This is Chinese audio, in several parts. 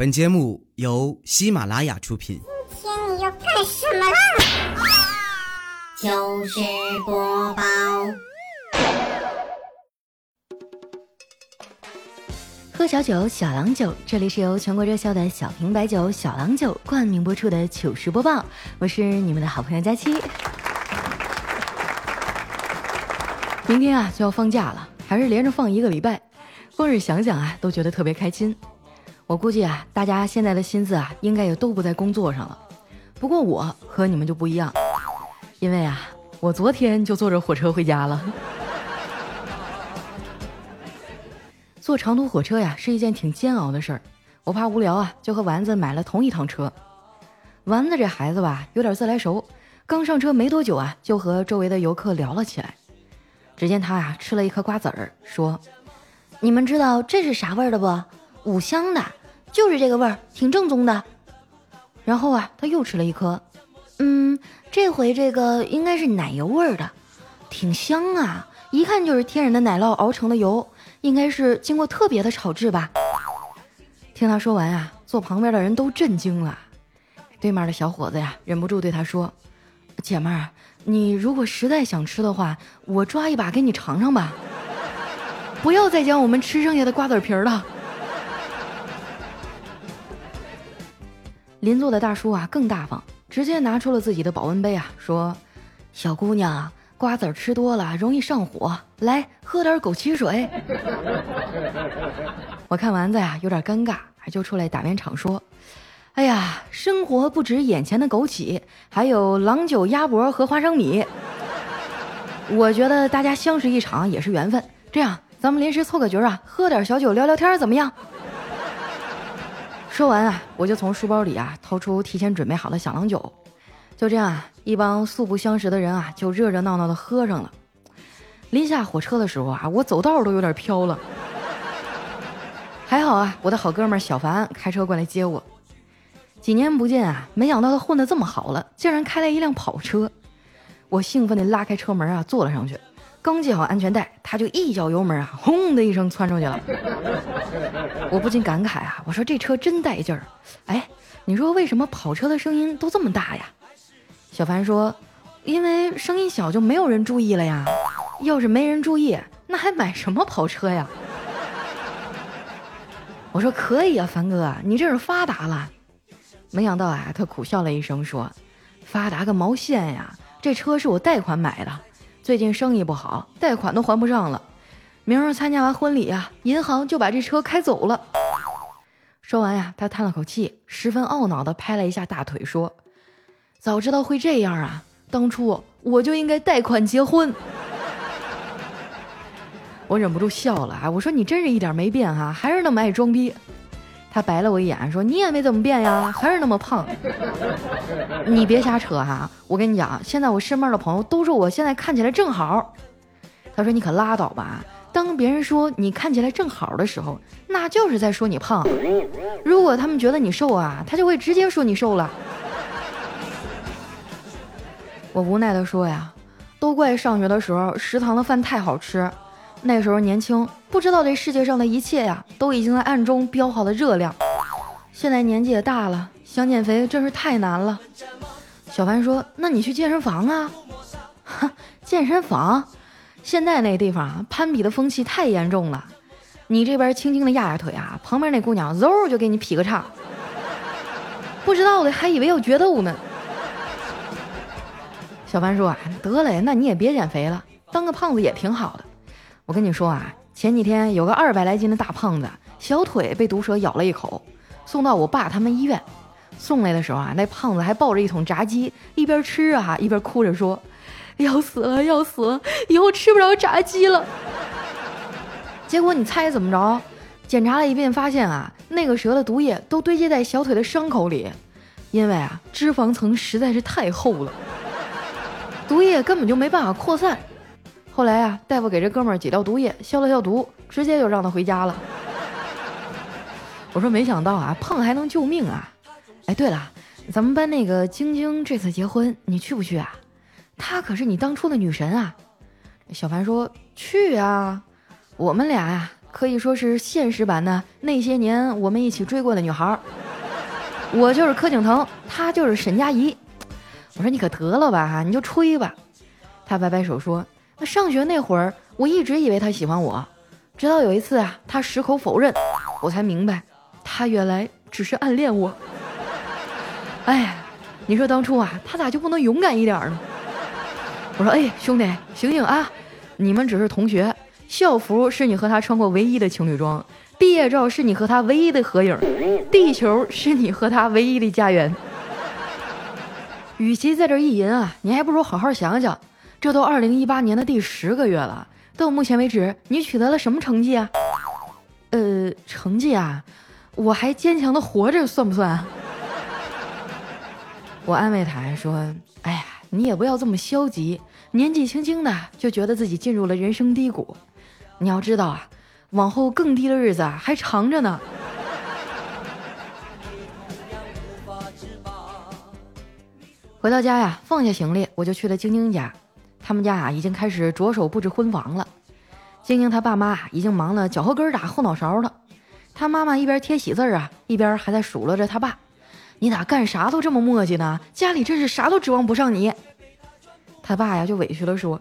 本节目由喜马拉雅出品。今天你要干什么啦？糗事播报，喝小酒，小郎酒。这里是由全国热销的小瓶白酒小郎酒冠名播出的糗事播报，我是你们的好朋友佳期。明天啊就要放假了，还是连着放一个礼拜，光是想想啊都觉得特别开心。我估计啊，大家现在的心思啊，应该也都不在工作上了。不过我和你们就不一样，因为啊，我昨天就坐着火车回家了。坐长途火车呀，是一件挺煎熬的事儿。我怕无聊啊，就和丸子买了同一趟车。丸子这孩子吧，有点自来熟，刚上车没多久啊，就和周围的游客聊了起来。只见他呀，吃了一颗瓜子儿，说：“你们知道这是啥味儿的不？五香的。”就是这个味儿，挺正宗的。然后啊，他又吃了一颗，嗯，这回这个应该是奶油味儿的，挺香啊，一看就是天然的奶酪熬成的油，应该是经过特别的炒制吧。听他说完啊，坐旁边的人都震惊了。对面的小伙子呀，忍不住对他说：“姐妹儿，你如果实在想吃的话，我抓一把给你尝尝吧，不要再将我们吃剩下的瓜子皮了。”邻座的大叔啊更大方，直接拿出了自己的保温杯啊，说：“小姑娘，瓜子吃多了容易上火，来喝点枸杞水。”我看丸子呀有点尴尬，就出来打圆场说：“哎呀，生活不止眼前的枸杞，还有郎酒、鸭脖和花生米。我觉得大家相识一场也是缘分，这样咱们临时凑个局啊，喝点小酒聊聊天，怎么样？”说完啊，我就从书包里啊掏出提前准备好的小郎酒，就这样啊，一帮素不相识的人啊就热热闹闹的喝上了。临下火车的时候啊，我走道都有点飘了。还好啊，我的好哥们小凡开车过来接我。几年不见啊，没想到他混得这么好了，竟然开了一辆跑车。我兴奋地拉开车门啊，坐了上去。刚系好安全带，他就一脚油门啊，轰的一声窜出去了。我不禁感慨啊，我说这车真带劲儿。哎，你说为什么跑车的声音都这么大呀？小凡说，因为声音小就没有人注意了呀。要是没人注意，那还买什么跑车呀？我说可以啊，凡哥，你这是发达了。没想到啊，他苦笑了一声说，发达个毛线呀，这车是我贷款买的。最近生意不好，贷款都还不上了。明儿参加完婚礼啊，银行就把这车开走了。说完呀，他叹了口气，十分懊恼地拍了一下大腿，说：“早知道会这样啊，当初我就应该贷款结婚。”我忍不住笑了啊，我说：“你真是一点没变哈，还是那么爱装逼。”他白了我一眼，说：“你也没怎么变呀，还是那么胖。你别瞎扯哈！我跟你讲，现在我身边的朋友都说我现在看起来正好。他说你可拉倒吧，当别人说你看起来正好的时候，那就是在说你胖。如果他们觉得你瘦啊，他就会直接说你瘦了。我无奈的说呀，都怪上学的时候食堂的饭太好吃。”那时候年轻，不知道这世界上的一切呀，都已经在暗中标好了热量。现在年纪也大了，想减肥真是太难了。小凡说：“那你去健身房啊？”哈，健身房，现在那地方啊，攀比的风气太严重了。你这边轻轻的压压腿啊，旁边那姑娘嗖就给你劈个叉。不知道的还以为要决斗呢。小凡说：“啊，得嘞，那你也别减肥了，当个胖子也挺好的。”我跟你说啊，前几天有个二百来斤的大胖子，小腿被毒蛇咬了一口，送到我爸他们医院。送来的时候啊，那胖子还抱着一桶炸鸡，一边吃啊一边哭着说：“要死了，要死了，以后吃不着炸鸡了。”结果你猜怎么着？检查了一遍，发现啊，那个蛇的毒液都堆积在小腿的伤口里，因为啊，脂肪层实在是太厚了，毒液根本就没办法扩散。后来啊，大夫给这哥们儿解掉毒液，消了消毒，直接就让他回家了。我说没想到啊，胖还能救命啊！哎，对了，咱们班那个晶晶这次结婚，你去不去啊？她可是你当初的女神啊！小凡说去啊，我们俩呀可以说是现实版的那些年我们一起追过的女孩。我就是柯景腾，她就是沈佳宜。我说你可得了吧，你就吹吧。他摆摆手说：“那上学那会儿，我一直以为他喜欢我，直到有一次啊，他矢口否认，我才明白，他原来只是暗恋我。哎，你说当初啊，他咋就不能勇敢一点呢？”我说：“哎，兄弟，醒醒啊！你们只是同学，校服是你和他穿过唯一的情侣装。”毕业照是你和他唯一的合影，地球是你和他唯一的家园。与其在这意淫啊，你还不如好好想想，这都二零一八年的第十个月了，到目前为止你取得了什么成绩啊？呃，成绩啊，我还坚强的活着，算不算？我安慰他说：“哎呀，你也不要这么消极，年纪轻轻的就觉得自己进入了人生低谷，你要知道啊。”往后更低的日子还长着呢。回到家呀，放下行李，我就去了晶晶家。他们家啊，已经开始着手布置婚房了。晶晶她爸妈已经忙得脚后跟打后脑勺了。她妈妈一边贴喜字儿啊，一边还在数落着他爸：“你咋干啥都这么磨叽呢？家里真是啥都指望不上你。”他爸呀，就委屈了说。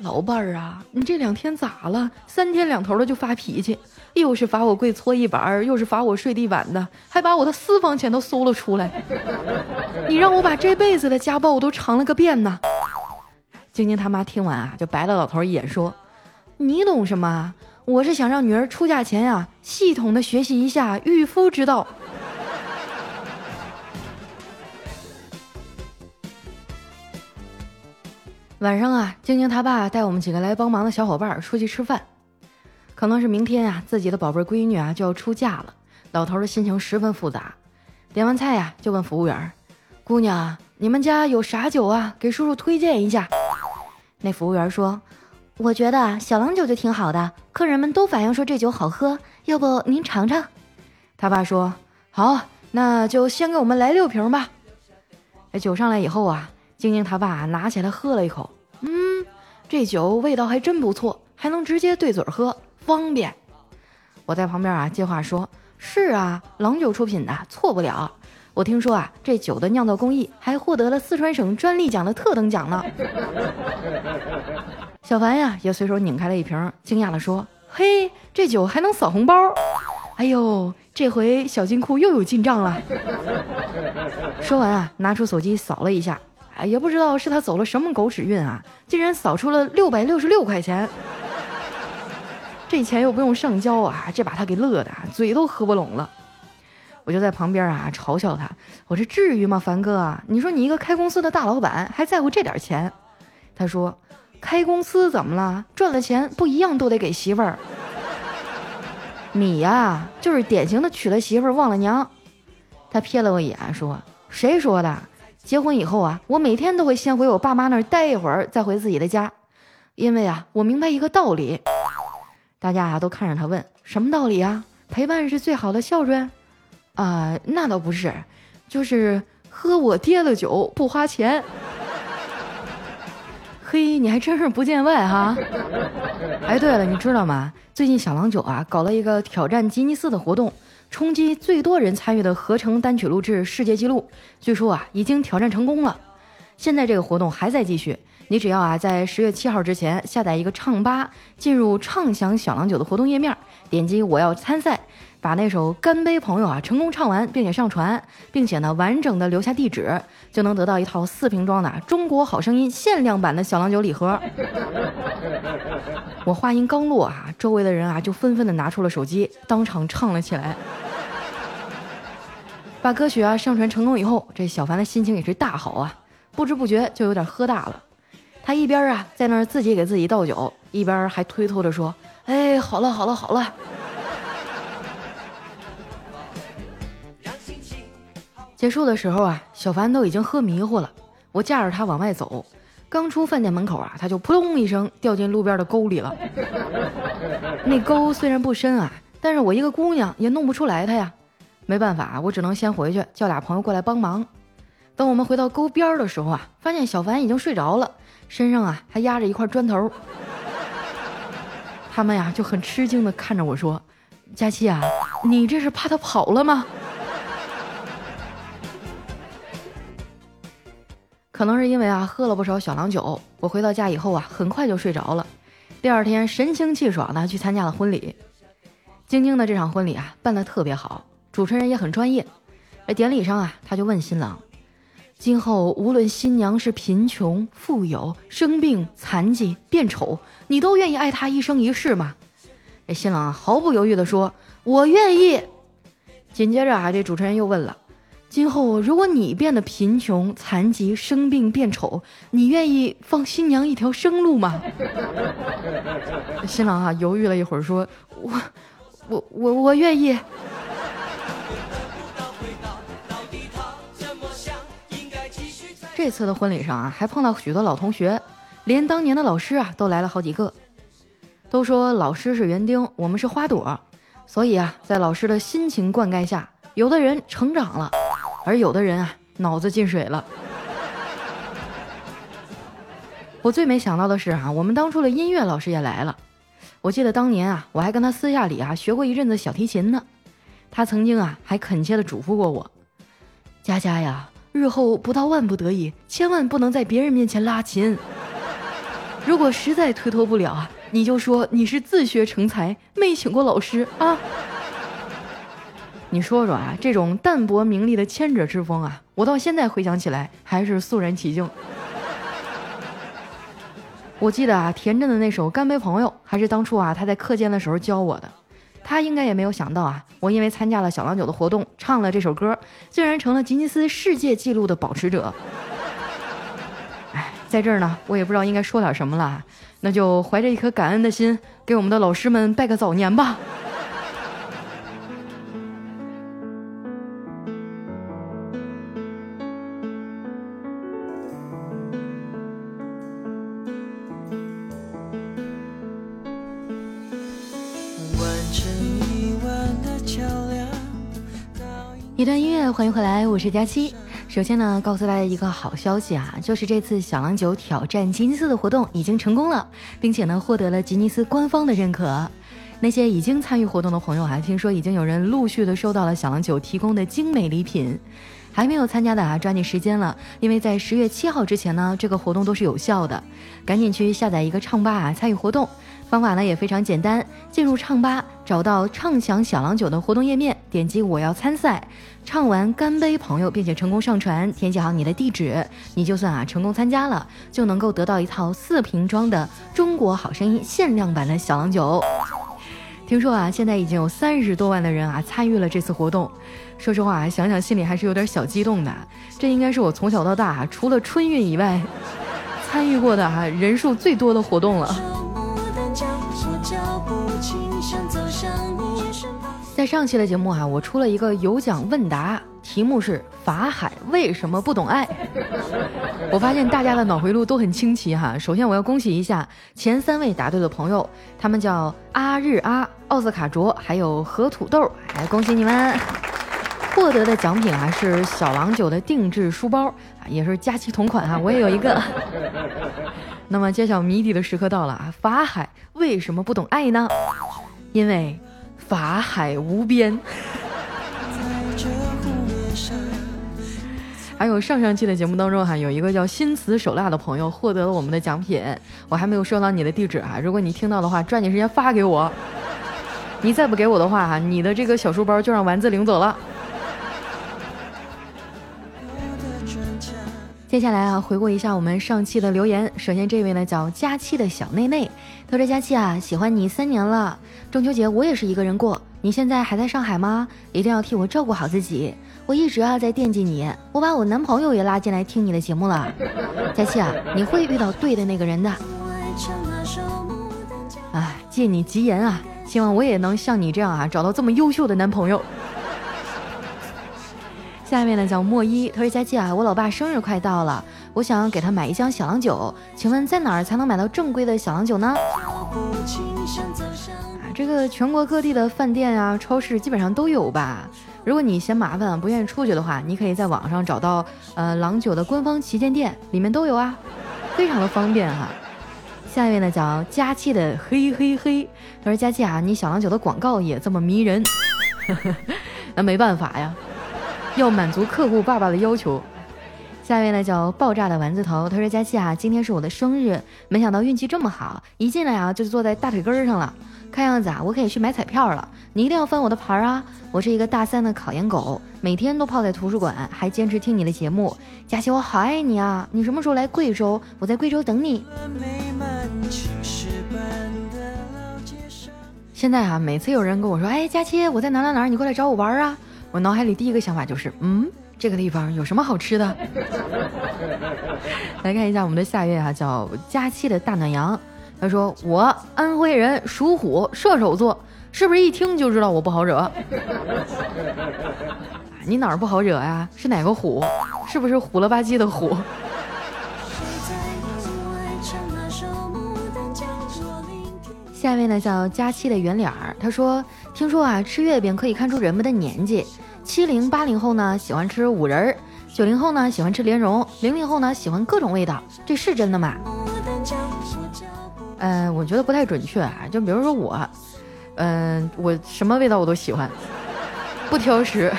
老伴儿啊，你这两天咋了？三天两头的就发脾气，又是罚我跪搓衣板，又是罚我睡地板的，还把我的私房钱都搜了出来。你让我把这辈子的家暴我都尝了个遍呢。晶晶他妈听完啊，就白了老头一眼，说：“你懂什么？我是想让女儿出嫁前呀，系统的学习一下御夫之道。”晚上啊，晶晶她爸带我们几个来帮忙的小伙伴出去吃饭。可能是明天啊，自己的宝贝闺女啊就要出嫁了，老头的心情十分复杂。点完菜呀，就问服务员：“姑娘，你们家有啥酒啊？给叔叔推荐一下。”那服务员说：“我觉得啊小郎酒就挺好的，客人们都反映说这酒好喝，要不您尝尝？”他爸说：“好，那就先给我们来六瓶吧。”这酒上来以后啊。晶晶他爸拿起来喝了一口，嗯，这酒味道还真不错，还能直接对嘴喝，方便。我在旁边啊接话说：“是啊，郎酒出品的，错不了。我听说啊，这酒的酿造工艺还获得了四川省专利奖的特等奖呢。”小凡呀也随手拧开了一瓶，惊讶地说：“嘿，这酒还能扫红包！哎呦，这回小金库又有进账了。”说完啊，拿出手机扫了一下。哎，也不知道是他走了什么狗屎运啊，竟然扫出了六百六十六块钱，这钱又不用上交啊，这把他给乐的嘴都合不拢了。我就在旁边啊嘲笑他，我说至于吗，凡哥啊？你说你一个开公司的大老板，还在乎这点钱？他说，开公司怎么了？赚了钱不一样都得给媳妇儿。你呀，就是典型的娶了媳妇儿忘了娘。他瞥了我一眼，说，谁说的？结婚以后啊，我每天都会先回我爸妈那儿待一会儿，再回自己的家，因为啊，我明白一个道理。大家啊都看着他问什么道理啊？陪伴是最好的孝顺啊？那倒不是，就是喝我爹的酒不花钱。嘿，你还真是不见外哈！哎，对了，你知道吗？最近小郎酒啊搞了一个挑战吉尼斯的活动。冲击最多人参与的合成单曲录制世界纪录，据说啊已经挑战成功了。现在这个活动还在继续，你只要啊在十月七号之前下载一个唱吧，进入畅享小郎酒的活动页面，点击我要参赛，把那首干杯朋友啊成功唱完，并且上传，并且呢完整的留下地址，就能得到一套四瓶装的中国好声音限量版的小郎酒礼盒。我话音刚落啊，周围的人啊就纷纷的拿出了手机，当场唱了起来。把歌曲啊上传成功以后，这小凡的心情也是大好啊，不知不觉就有点喝大了。他一边啊在那儿自己给自己倒酒，一边还推脱着说：“哎，好了好了好了。”结束的时候啊，小凡都已经喝迷糊了。我架着他往外走，刚出饭店门口啊，他就扑通一声掉进路边的沟里了。那沟虽然不深啊，但是我一个姑娘也弄不出来他呀。没办法，我只能先回去叫俩朋友过来帮忙。等我们回到沟边的时候啊，发现小凡已经睡着了，身上啊还压着一块砖头。他们呀就很吃惊的看着我说：“佳琪啊，你这是怕他跑了吗？”可能是因为啊喝了不少小郎酒，我回到家以后啊很快就睡着了。第二天神清气爽的去参加了婚礼。晶晶的这场婚礼啊办得特别好，主持人也很专业。在典礼上啊，他就问新郎：“今后无论新娘是贫穷、富有、生病、残疾、变丑，你都愿意爱她一生一世吗？”这新郎毫不犹豫地说：“我愿意。”紧接着啊，这主持人又问了。今后如果你变得贫穷、残疾、生病、变丑，你愿意放新娘一条生路吗？新郎啊，犹豫了一会儿，说：“我，我，我，我愿意。”这次的婚礼上啊，还碰到许多老同学，连当年的老师啊都来了好几个。都说老师是园丁，我们是花朵，所以啊，在老师的辛勤灌溉下，有的人成长了。而有的人啊，脑子进水了。我最没想到的是啊，我们当初的音乐老师也来了。我记得当年啊，我还跟他私下里啊学过一阵子小提琴呢。他曾经啊还恳切的嘱咐过我：“佳佳呀，日后不到万不得已，千万不能在别人面前拉琴。如果实在推脱不了啊，你就说你是自学成才，没请过老师啊。”你说说啊，这种淡泊名利的谦者之风啊，我到现在回想起来还是肃然起敬。我记得啊，田震的那首《干杯朋友》还是当初啊他在课间的时候教我的。他应该也没有想到啊，我因为参加了小郎酒的活动，唱了这首歌，竟然成了吉尼斯世界纪录的保持者。哎，在这儿呢，我也不知道应该说点什么了，那就怀着一颗感恩的心，给我们的老师们拜个早年吧。欢迎回来，我是佳期。首先呢，告诉大家一个好消息啊，就是这次小郎酒挑战吉尼斯的活动已经成功了，并且呢，获得了吉尼斯官方的认可。那些已经参与活动的朋友啊，听说已经有人陆续的收到了小郎酒提供的精美礼品。还没有参加的啊，抓紧时间了，因为在十月七号之前呢，这个活动都是有效的，赶紧去下载一个唱吧啊，参与活动。方法呢也非常简单，进入唱吧，找到畅享小郎酒的活动页面，点击我要参赛，唱完干杯朋友，并且成功上传，填写好你的地址，你就算啊成功参加了，就能够得到一套四瓶装的中国好声音限量版的小郎酒。听说啊，现在已经有三十多万的人啊参与了这次活动，说实话，想想心里还是有点小激动的。这应该是我从小到大除了春运以外，参与过的啊人数最多的活动了。在上期的节目哈，我出了一个有奖问答，题目是法海为什么不懂爱？我发现大家的脑回路都很清奇哈。首先我要恭喜一下前三位答对的朋友，他们叫阿日阿、奥斯卡卓还有何土豆，来恭喜你们！获得的奖品啊是小郎酒的定制书包啊，也是佳期同款哈，我也有一个。那么揭晓谜底的时刻到了啊！法海为什么不懂爱呢？因为法海无边。还有上上期的节目当中哈，有一个叫心慈手辣的朋友获得了我们的奖品，我还没有收到你的地址啊！如果你听到的话，抓紧时间发给我。你再不给我的话哈，你的这个小书包就让丸子领走了。接下来啊，回顾一下我们上期的留言。首先这位呢叫佳期的小内内，他说：“佳期啊，喜欢你三年了，中秋节我也是一个人过。你现在还在上海吗？一定要替我照顾好自己。我一直啊在惦记你，我把我男朋友也拉进来听你的节目了。佳期啊，你会遇到对的那个人的。啊，借你吉言啊，希望我也能像你这样啊，找到这么优秀的男朋友。”下面呢叫莫一，他说：“佳琪啊，我老爸生日快到了，我想给他买一箱小郎酒，请问在哪儿才能买到正规的小郎酒呢？”啊，这个全国各地的饭店啊、超市基本上都有吧。如果你嫌麻烦不愿意出去的话，你可以在网上找到呃郎酒的官方旗舰店，里面都有啊，非常的方便哈。下一位呢叫佳琪的嘿嘿嘿，他说佳琪啊，你小郎酒的广告也这么迷人，那没办法呀，要满足客户爸爸的要求。下一位呢叫爆炸的丸子头，他说佳期啊，今天是我的生日，没想到运气这么好，一进来啊就坐在大腿根上了。看样子啊，我可以去买彩票了。你一定要翻我的牌啊！我是一个大三的考研狗，每天都泡在图书馆，还坚持听你的节目。佳琪，我好爱你啊！你什么时候来贵州？我在贵州等你。现在啊，每次有人跟我说，哎，佳期，我在哪哪哪，你过来找我玩啊！我脑海里第一个想法就是，嗯，这个地方有什么好吃的？来看一下我们的下一位啊，叫佳期的大暖阳。他说：“我安徽人，属虎，射手座，是不是一听就知道我不好惹？你哪儿不好惹呀？是哪个虎？是不是虎了吧唧的虎？”下一位呢叫佳期的圆脸儿，他说：“听说啊，吃月饼可以看出人们的年纪。七零八零后呢喜欢吃五仁儿，九零后呢喜欢吃莲蓉，零零后呢喜欢各种味道，这是真的吗？”嗯，我觉得不太准确啊。就比如说我，嗯，我什么味道我都喜欢，不挑食。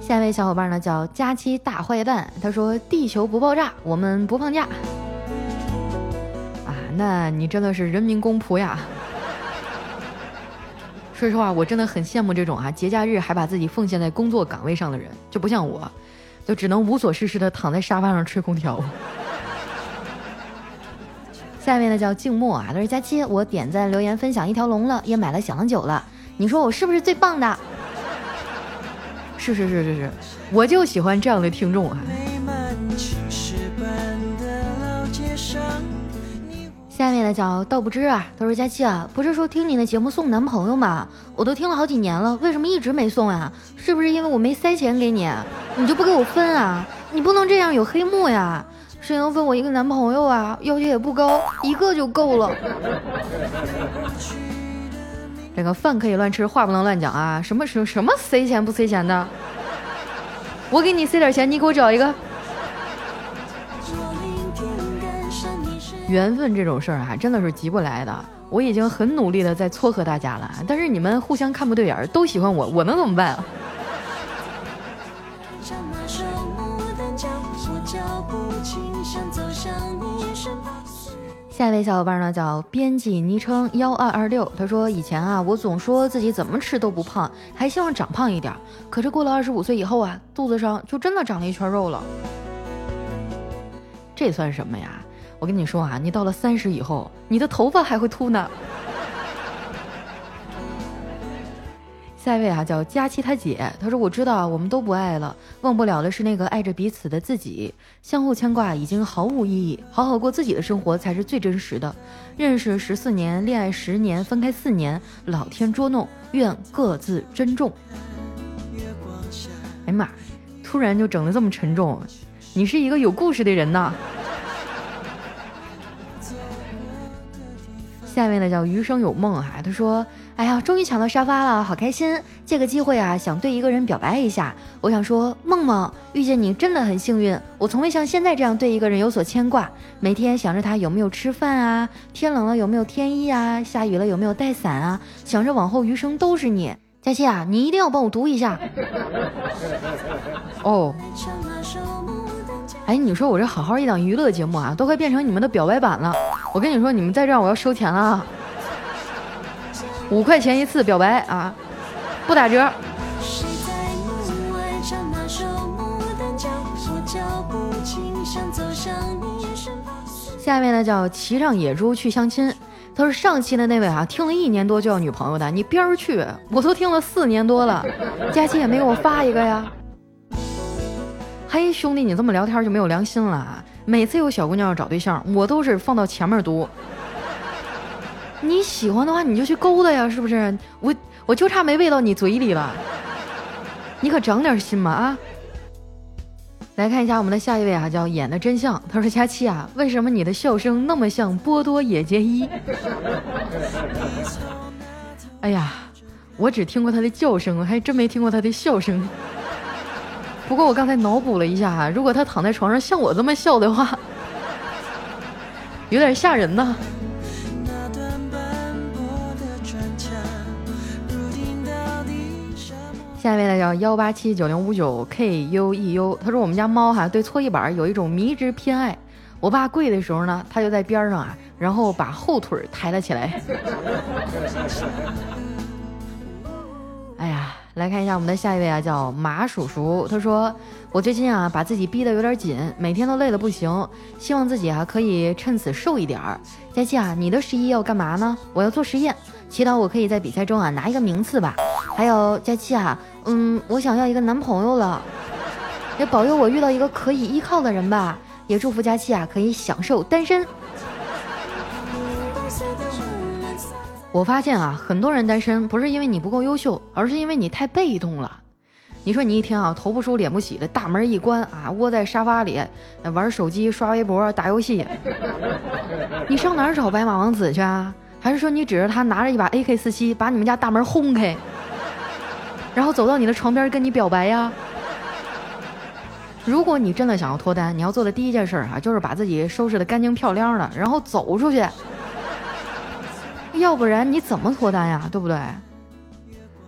下一位小伙伴呢叫佳期大坏蛋，他说：“地球不爆炸，我们不放假。”啊，那你真的是人民公仆呀！说实话，我真的很羡慕这种啊节假日还把自己奉献在工作岗位上的人，就不像我，就只能无所事事的躺在沙发上吹空调。下面呢叫静默啊，他说佳期，我点赞留言分享一条龙了，也买了小郎酒了，你说我是不是最棒的？是是是是是，我就喜欢这样的听众啊。下面的叫道不知啊，他说佳期啊，不是说听你的节目送男朋友吗？我都听了好几年了，为什么一直没送啊？是不是因为我没塞钱给你，你就不给我分啊？你不能这样有黑幕呀！谁能分我一个男朋友啊？要求也不高，一个就够了。这个饭可以乱吃，话不能乱讲啊！什么什什么塞钱不塞钱的？我给你塞点钱，你给我找一个。缘分这种事儿啊，真的是急不来的。我已经很努力的在撮合大家了，但是你们互相看不对眼儿，都喜欢我，我能怎么办啊？下一位小伙伴呢叫编辑昵称幺二二六，他说以前啊我总说自己怎么吃都不胖，还希望长胖一点，可是过了二十五岁以后啊，肚子上就真的长了一圈肉了。这算什么呀？我跟你说啊，你到了三十以后，你的头发还会秃呢。下一位啊，叫佳期他姐，他说：“我知道我们都不爱了，忘不了的是那个爱着彼此的自己，相互牵挂已经毫无意义，好好过自己的生活才是最真实的。认识十四年，恋爱十年，分开四年，老天捉弄，愿各自珍重。”哎呀妈，突然就整的这么沉重，你是一个有故事的人呐。下面呢叫余生有梦啊，他说。哎呀，终于抢到沙发了，好开心！借个机会啊，想对一个人表白一下。我想说，梦梦遇见你真的很幸运。我从未像现在这样对一个人有所牵挂，每天想着他有没有吃饭啊，天冷了有没有添衣啊，下雨了有没有带伞啊，想着往后余生都是你。佳琪啊，你一定要帮我读一下。哦，哎，你说我这好好一档娱乐节目啊，都快变成你们的表白版了。我跟你说，你们再这样，我要收钱了。五块钱一次表白啊，不打折。下面呢叫骑上野猪去相亲，他说上期的那位啊，听了一年多就要女朋友的，你边儿去，我都听了四年多了，佳期也没给我发一个呀。嘿，兄弟，你这么聊天就没有良心了啊。每次有小姑娘要找对象，我都是放到前面读。你喜欢的话，你就去勾搭呀，是不是？我我就差没喂到你嘴里了。你可长点心嘛啊！来看一下我们的下一位啊，叫演的真相。他说：“佳期啊，为什么你的笑声那么像波多野结衣？”哎呀，我只听过他的叫声，还真没听过他的笑声。不不过我刚才脑补了一下哈，如果他躺在床上像我这么笑的话，有点吓人呐。下一位呢叫幺八七九零五九 K U E U，他说我们家猫哈对搓衣板有一种迷之偏爱，我爸跪的时候呢，他就在边上啊，然后把后腿抬了起来。来看一下我们的下一位啊，叫马叔叔，他说我最近啊把自己逼得有点紧，每天都累得不行，希望自己啊可以趁此瘦一点儿。佳期啊，你的十一要干嘛呢？我要做实验，祈祷我可以在比赛中啊拿一个名次吧。还有佳期啊。嗯，我想要一个男朋友了，也保佑我遇到一个可以依靠的人吧。也祝福佳期啊，可以享受单身。我发现啊，很多人单身不是因为你不够优秀，而是因为你太被动了。你说你一天啊，头不梳脸不洗的，大门一关啊，窝在沙发里玩手机、刷微博、打游戏，你上哪儿找白马王子去啊？还是说你指着他拿着一把 AK 四七，把你们家大门轰开？然后走到你的床边跟你表白呀！如果你真的想要脱单，你要做的第一件事啊，就是把自己收拾的干净漂亮的，然后走出去。要不然你怎么脱单呀？对不对？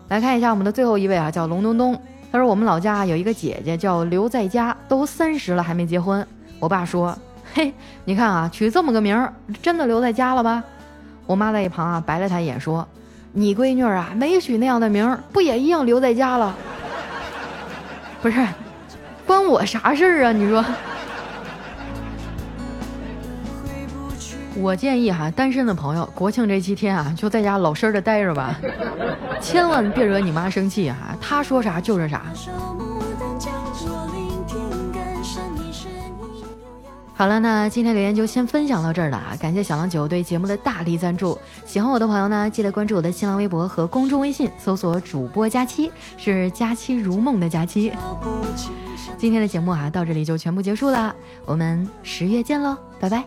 来看一下我们的最后一位啊，叫龙东东。他说我们老家有一个姐姐叫刘在家，都三十了还没结婚。我爸说：“嘿，你看啊，取这么个名儿，真的留在家了吧？”我妈在一旁啊白了他一眼说。你闺女啊，没取那样的名儿，不也一样留在家了？不是，关我啥事儿啊？你说。我建议哈，单身的朋友，国庆这七天啊，就在家老实的待着吧，千万别惹你妈生气哈，她说啥就是啥。好了，那今天留言就先分享到这儿了啊！感谢小郎酒对节目的大力赞助。喜欢我的朋友呢，记得关注我的新浪微博和公众微信，搜索主播佳期，是佳期如梦的佳期。今天的节目啊，到这里就全部结束了，我们十月见喽，拜拜。